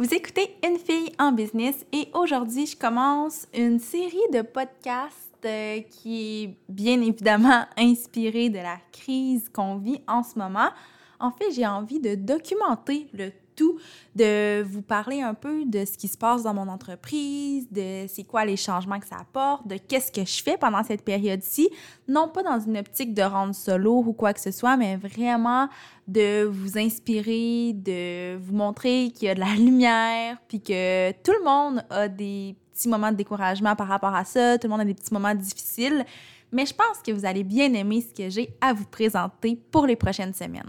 Vous écoutez Une fille en business et aujourd'hui, je commence une série de podcasts euh, qui est bien évidemment inspirée de la crise qu'on vit en ce moment. En fait, j'ai envie de documenter le de vous parler un peu de ce qui se passe dans mon entreprise, de c'est quoi les changements que ça apporte, de qu'est-ce que je fais pendant cette période-ci. Non pas dans une optique de rendre solo ou quoi que ce soit, mais vraiment de vous inspirer, de vous montrer qu'il y a de la lumière, puis que tout le monde a des petits moments de découragement par rapport à ça, tout le monde a des petits moments difficiles. Mais je pense que vous allez bien aimer ce que j'ai à vous présenter pour les prochaines semaines.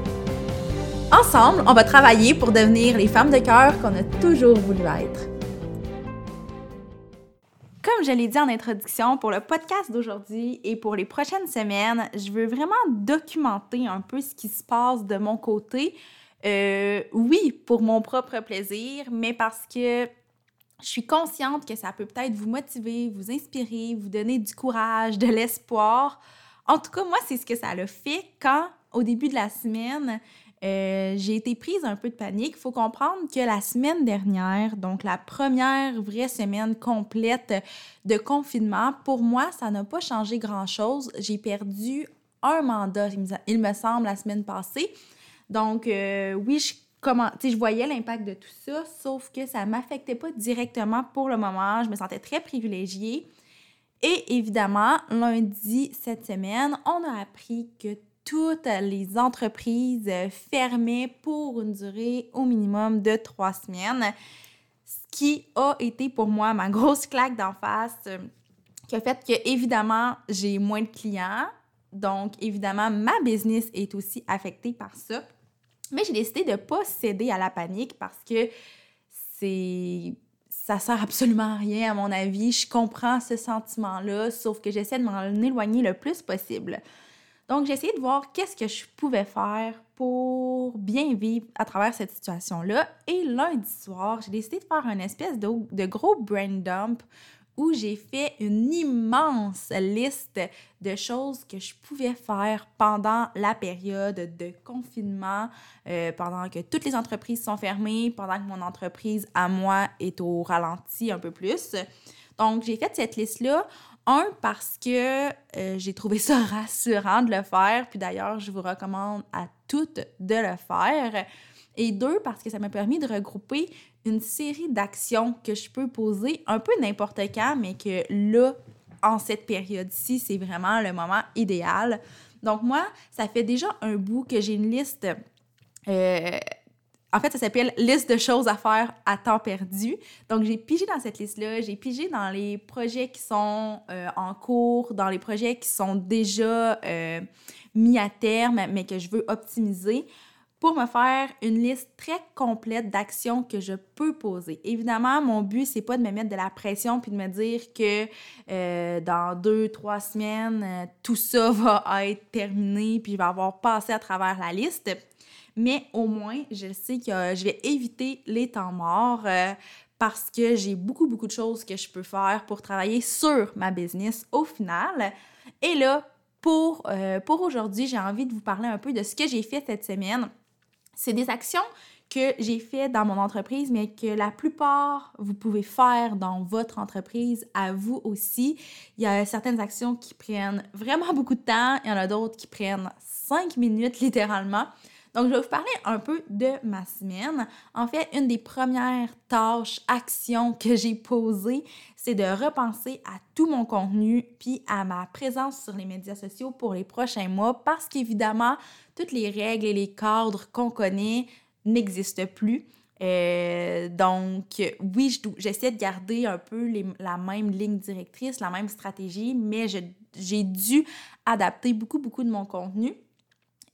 Ensemble, on va travailler pour devenir les femmes de cœur qu'on a toujours voulu être. Comme je l'ai dit en introduction, pour le podcast d'aujourd'hui et pour les prochaines semaines, je veux vraiment documenter un peu ce qui se passe de mon côté. Euh, oui, pour mon propre plaisir, mais parce que je suis consciente que ça peut peut-être vous motiver, vous inspirer, vous donner du courage, de l'espoir. En tout cas, moi, c'est ce que ça a fait quand, au début de la semaine, euh, j'ai été prise un peu de panique. Il faut comprendre que la semaine dernière, donc la première vraie semaine complète de confinement, pour moi, ça n'a pas changé grand-chose. J'ai perdu un mandat, il me semble, la semaine passée. Donc, euh, oui, je, comment, je voyais l'impact de tout ça, sauf que ça ne m'affectait pas directement pour le moment. Je me sentais très privilégiée. Et évidemment, lundi cette semaine, on a appris que toutes les entreprises fermaient pour une durée au minimum de trois semaines, ce qui a été pour moi ma grosse claque d'en face, euh, qui a fait que, évidemment, j'ai moins de clients. Donc, évidemment, ma business est aussi affectée par ça. Mais j'ai décidé de ne pas céder à la panique parce que c'est ça sert absolument à rien à mon avis. Je comprends ce sentiment-là, sauf que j'essaie de m'en éloigner le plus possible. Donc, j'ai essayé de voir qu'est-ce que je pouvais faire pour bien vivre à travers cette situation-là. Et lundi soir, j'ai décidé de faire une espèce de, gros brain dump où j'ai fait une immense liste de choses que je pouvais faire pendant la période de confinement, euh, pendant que toutes les entreprises sont fermées, pendant que mon entreprise à moi est au ralenti un peu plus. Donc, j'ai fait cette liste-là un, parce que euh, j'ai trouvé ça rassurant de le faire, puis d'ailleurs, je vous recommande à toutes de le faire. Et deux, parce que ça m'a permis de regrouper une série d'actions que je peux poser un peu n'importe quand, mais que là, en cette période-ci, c'est vraiment le moment idéal. Donc moi, ça fait déjà un bout que j'ai une liste euh, en fait, ça s'appelle liste de choses à faire à temps perdu. Donc, j'ai pigé dans cette liste-là, j'ai pigé dans les projets qui sont euh, en cours, dans les projets qui sont déjà euh, mis à terme, mais que je veux optimiser pour me faire une liste très complète d'actions que je peux poser. Évidemment, mon but, c'est pas de me mettre de la pression puis de me dire que euh, dans deux, trois semaines, tout ça va être terminé puis je vais avoir passé à travers la liste mais au moins, je sais que je vais éviter les temps morts euh, parce que j'ai beaucoup, beaucoup de choses que je peux faire pour travailler sur ma business au final. Et là, pour, euh, pour aujourd'hui, j'ai envie de vous parler un peu de ce que j'ai fait cette semaine. C'est des actions que j'ai fait dans mon entreprise, mais que la plupart, vous pouvez faire dans votre entreprise à vous aussi. Il y a certaines actions qui prennent vraiment beaucoup de temps, il y en a d'autres qui prennent cinq minutes littéralement. Donc, je vais vous parler un peu de ma semaine. En fait, une des premières tâches, actions que j'ai posées, c'est de repenser à tout mon contenu puis à ma présence sur les médias sociaux pour les prochains mois parce qu'évidemment, toutes les règles et les cadres qu'on connaît n'existent plus. Euh, donc, oui, j'essaie de garder un peu la même ligne directrice, la même stratégie, mais j'ai dû adapter beaucoup, beaucoup de mon contenu.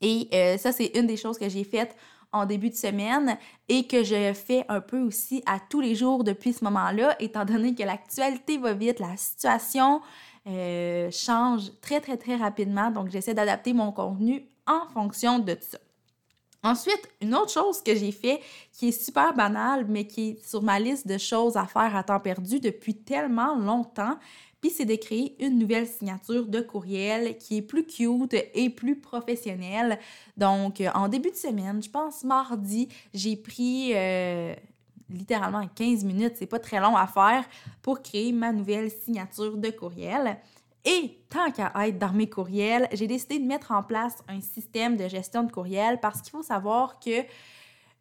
Et euh, ça, c'est une des choses que j'ai faites en début de semaine et que je fais un peu aussi à tous les jours depuis ce moment-là, étant donné que l'actualité va vite, la situation euh, change très, très, très rapidement. Donc, j'essaie d'adapter mon contenu en fonction de ça. Ensuite, une autre chose que j'ai fait qui est super banale, mais qui est sur ma liste de choses à faire à temps perdu depuis tellement longtemps, puis c'est de créer une nouvelle signature de courriel qui est plus cute et plus professionnelle. Donc, euh, en début de semaine, je pense mardi, j'ai pris euh, littéralement 15 minutes, c'est pas très long à faire, pour créer ma nouvelle signature de courriel. Et tant qu'à être dans mes courriels, j'ai décidé de mettre en place un système de gestion de courriel parce qu'il faut savoir que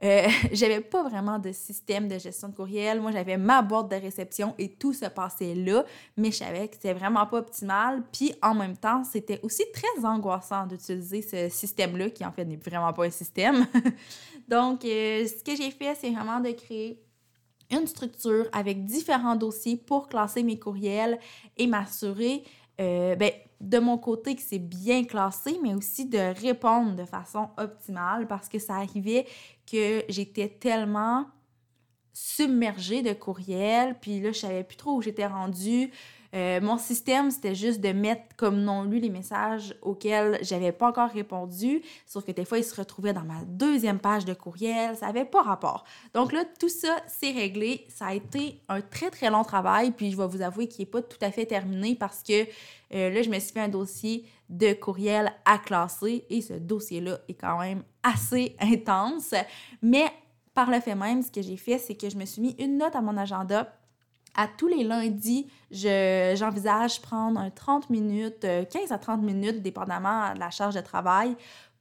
euh, j'avais pas vraiment de système de gestion de courriel. Moi, j'avais ma boîte de réception et tout se passait là, mais je savais que c'était vraiment pas optimal. Puis en même temps, c'était aussi très angoissant d'utiliser ce système-là, qui en fait n'est vraiment pas un système. Donc, euh, ce que j'ai fait, c'est vraiment de créer une structure avec différents dossiers pour classer mes courriels et m'assurer euh, ben, de mon côté que c'est bien classé, mais aussi de répondre de façon optimale parce que ça arrivait que j'étais tellement submergée de courriels, puis là, je savais plus trop où j'étais rendue. Euh, mon système, c'était juste de mettre comme non lu les messages auxquels j'avais pas encore répondu, sauf que des fois, ils se retrouvaient dans ma deuxième page de courriel, ça avait pas rapport. Donc là, tout ça, c'est réglé. Ça a été un très, très long travail, puis je vais vous avouer qu'il n'est pas tout à fait terminé parce que euh, là, je me suis fait un dossier de courriel à classer et ce dossier-là est quand même assez intense. Mais par le fait même, ce que j'ai fait, c'est que je me suis mis une note à mon agenda à tous les lundis, j'envisage prendre un 30 minutes, 15 euh, à 30 minutes, dépendamment de la charge de travail,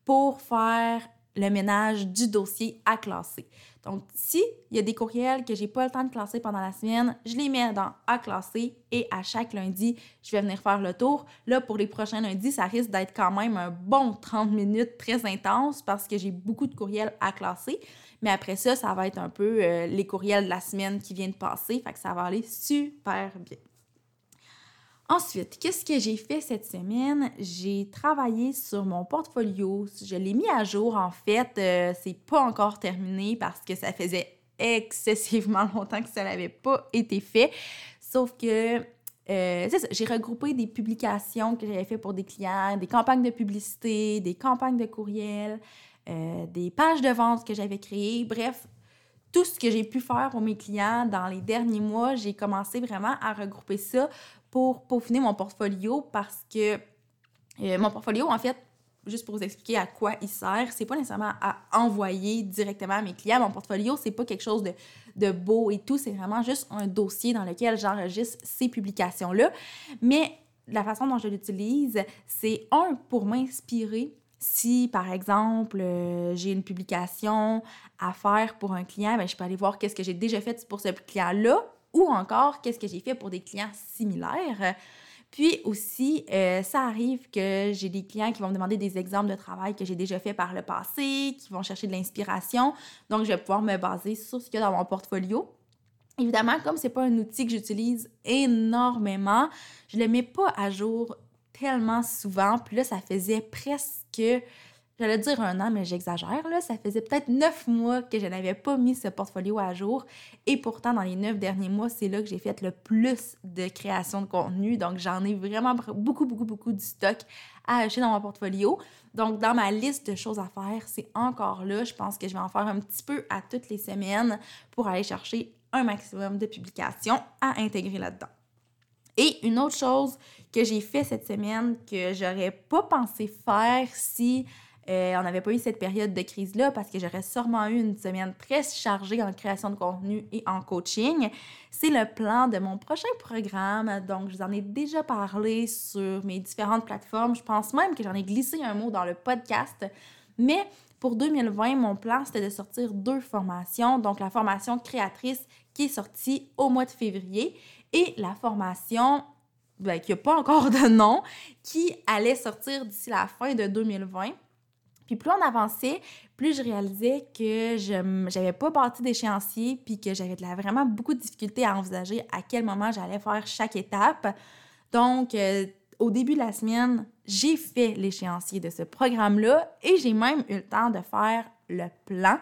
pour faire le ménage du dossier à classer. Donc, si il y a des courriels que j'ai pas le temps de classer pendant la semaine, je les mets dans à classer et à chaque lundi, je vais venir faire le tour. Là, pour les prochains lundis, ça risque d'être quand même un bon 30 minutes très intense parce que j'ai beaucoup de courriels à classer. Mais après ça, ça va être un peu euh, les courriels de la semaine qui viennent de passer. Fait que ça va aller super bien. Ensuite, qu'est-ce que j'ai fait cette semaine? J'ai travaillé sur mon portfolio. Je l'ai mis à jour, en fait. Euh, c'est pas encore terminé parce que ça faisait excessivement longtemps que ça n'avait pas été fait. Sauf que euh, j'ai regroupé des publications que j'avais fait pour des clients, des campagnes de publicité, des campagnes de courriel, euh, des pages de vente que j'avais créées. Bref, tout ce que j'ai pu faire pour mes clients dans les derniers mois, j'ai commencé vraiment à regrouper ça pour peaufiner mon portfolio parce que euh, mon portfolio, en fait, juste pour vous expliquer à quoi il sert, c'est pas nécessairement à envoyer directement à mes clients. Mon portfolio, c'est pas quelque chose de, de beau et tout, c'est vraiment juste un dossier dans lequel j'enregistre ces publications-là. Mais la façon dont je l'utilise, c'est un pour m'inspirer si, par exemple, euh, j'ai une publication à faire pour un client, ben, je peux aller voir qu'est-ce que j'ai déjà fait pour ce client-là ou encore qu'est-ce que j'ai fait pour des clients similaires. Puis aussi, euh, ça arrive que j'ai des clients qui vont me demander des exemples de travail que j'ai déjà fait par le passé, qui vont chercher de l'inspiration. Donc, je vais pouvoir me baser sur ce qu'il y a dans mon portfolio. Évidemment, comme c'est pas un outil que j'utilise énormément, je le mets pas à jour tellement souvent. Puis là, ça faisait presque, j'allais dire un an, mais j'exagère, là. Ça faisait peut-être neuf mois que je n'avais pas mis ce portfolio à jour. Et pourtant, dans les neuf derniers mois, c'est là que j'ai fait le plus de création de contenu. Donc, j'en ai vraiment beaucoup, beaucoup, beaucoup de stock à acheter dans mon portfolio. Donc, dans ma liste de choses à faire, c'est encore là. Je pense que je vais en faire un petit peu à toutes les semaines pour aller chercher un maximum de publications à intégrer là-dedans. Et une autre chose que j'ai fait cette semaine que j'aurais pas pensé faire si euh, on n'avait pas eu cette période de crise-là, parce que j'aurais sûrement eu une semaine très chargée en création de contenu et en coaching, c'est le plan de mon prochain programme. Donc, je vous en ai déjà parlé sur mes différentes plateformes. Je pense même que j'en ai glissé un mot dans le podcast. Mais pour 2020, mon plan, c'était de sortir deux formations. Donc, la formation créatrice qui est sortie au mois de février et la formation ben, qui n'a pas encore de nom, qui allait sortir d'ici la fin de 2020. Puis plus on avançait, plus je réalisais que je n'avais pas bâti d'échéancier, puis que j'avais vraiment beaucoup de difficultés à envisager à quel moment j'allais faire chaque étape. Donc, euh, au début de la semaine, j'ai fait l'échéancier de ce programme-là et j'ai même eu le temps de faire le plan.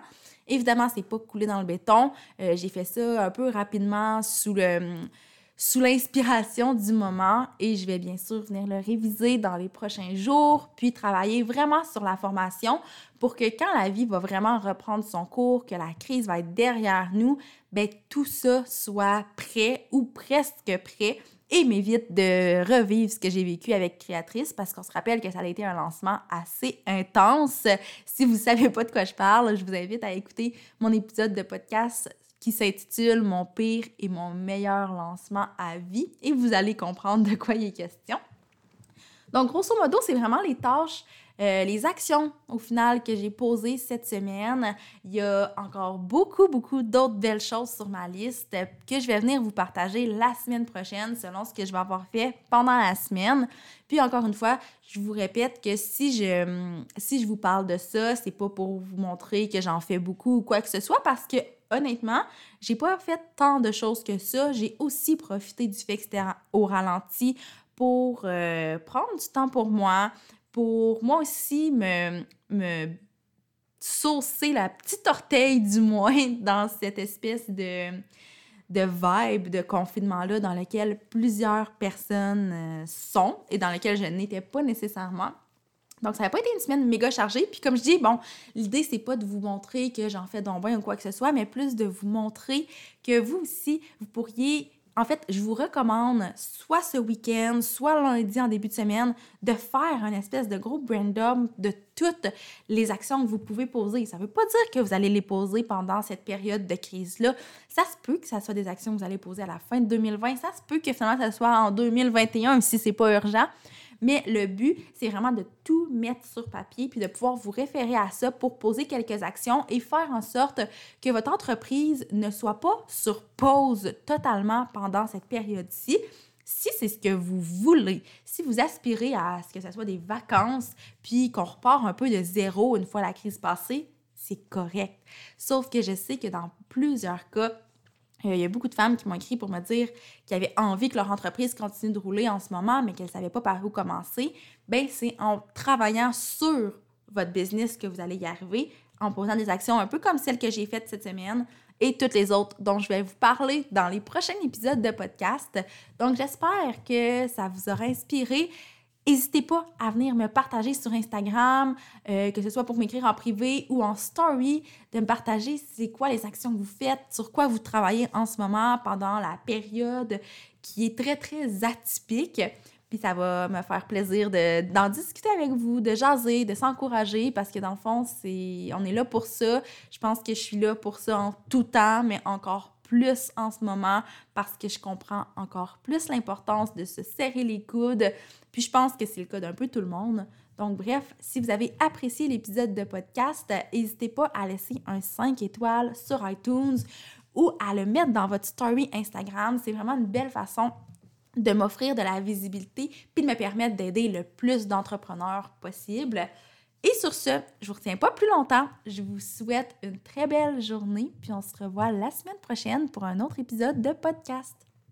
Évidemment, c'est pas coulé dans le béton. Euh, j'ai fait ça un peu rapidement sous le sous l'inspiration du moment et je vais bien sûr venir le réviser dans les prochains jours, puis travailler vraiment sur la formation pour que quand la vie va vraiment reprendre son cours, que la crise va être derrière nous, ben tout ça soit prêt ou presque prêt et m'évite de revivre ce que j'ai vécu avec Créatrice parce qu'on se rappelle que ça a été un lancement assez intense. Si vous ne savez pas de quoi je parle, je vous invite à écouter mon épisode de podcast qui s'intitule Mon pire et mon meilleur lancement à vie et vous allez comprendre de quoi il est question. Donc, grosso modo, c'est vraiment les tâches, euh, les actions au final que j'ai posées cette semaine. Il y a encore beaucoup, beaucoup d'autres belles choses sur ma liste que je vais venir vous partager la semaine prochaine selon ce que je vais avoir fait pendant la semaine. Puis encore une fois, je vous répète que si je, si je vous parle de ça, c'est pas pour vous montrer que j'en fais beaucoup ou quoi que ce soit parce que honnêtement, j'ai pas fait tant de choses que ça. J'ai aussi profité du fait que c'était au ralenti pour euh, prendre du temps pour moi, pour moi aussi me, me saucer la petite orteille du moins dans cette espèce de, de vibe de confinement-là dans lequel plusieurs personnes euh, sont et dans lequel je n'étais pas nécessairement. Donc, ça n'a pas été une semaine méga chargée. Puis, comme je dis, bon, l'idée, c'est pas de vous montrer que j'en fais donc ou quoi que ce soit, mais plus de vous montrer que vous aussi, vous pourriez. En fait, je vous recommande, soit ce week-end, soit lundi en début de semaine, de faire un espèce de gros brainstorm de toutes les actions que vous pouvez poser. Ça ne veut pas dire que vous allez les poser pendant cette période de crise-là. Ça se peut que ça soit des actions que vous allez poser à la fin de 2020. Ça se peut que finalement, ça soit en 2021, si c'est pas urgent. Mais le but, c'est vraiment de tout mettre sur papier puis de pouvoir vous référer à ça pour poser quelques actions et faire en sorte que votre entreprise ne soit pas sur pause totalement pendant cette période-ci si c'est ce que vous voulez, si vous aspirez à ce que ce soit des vacances, puis qu'on repart un peu de zéro une fois la crise passée, c'est correct. Sauf que je sais que dans plusieurs cas, il y a beaucoup de femmes qui m'ont écrit pour me dire qu'elles avaient envie que leur entreprise continue de rouler en ce moment, mais qu'elles ne savaient pas par où commencer. Bien, c'est en travaillant sur votre business que vous allez y arriver, en posant des actions un peu comme celles que j'ai faites cette semaine et toutes les autres dont je vais vous parler dans les prochains épisodes de podcast. Donc, j'espère que ça vous aura inspiré. N'hésitez pas à venir me partager sur Instagram, euh, que ce soit pour m'écrire en privé ou en story, de me partager c'est quoi les actions que vous faites, sur quoi vous travaillez en ce moment pendant la période qui est très, très atypique. Puis ça va me faire plaisir d'en discuter avec vous, de jaser, de s'encourager, parce que dans le fond, c'est on est là pour ça. Je pense que je suis là pour ça en tout temps, mais encore plus en ce moment parce que je comprends encore plus l'importance de se serrer les coudes. Puis je pense que c'est le cas d'un peu tout le monde. Donc bref, si vous avez apprécié l'épisode de podcast, n'hésitez pas à laisser un 5 étoiles sur iTunes ou à le mettre dans votre story Instagram. C'est vraiment une belle façon de m'offrir de la visibilité puis de me permettre d'aider le plus d'entrepreneurs possible. Et sur ce, je vous retiens pas plus longtemps. Je vous souhaite une très belle journée, puis on se revoit la semaine prochaine pour un autre épisode de podcast.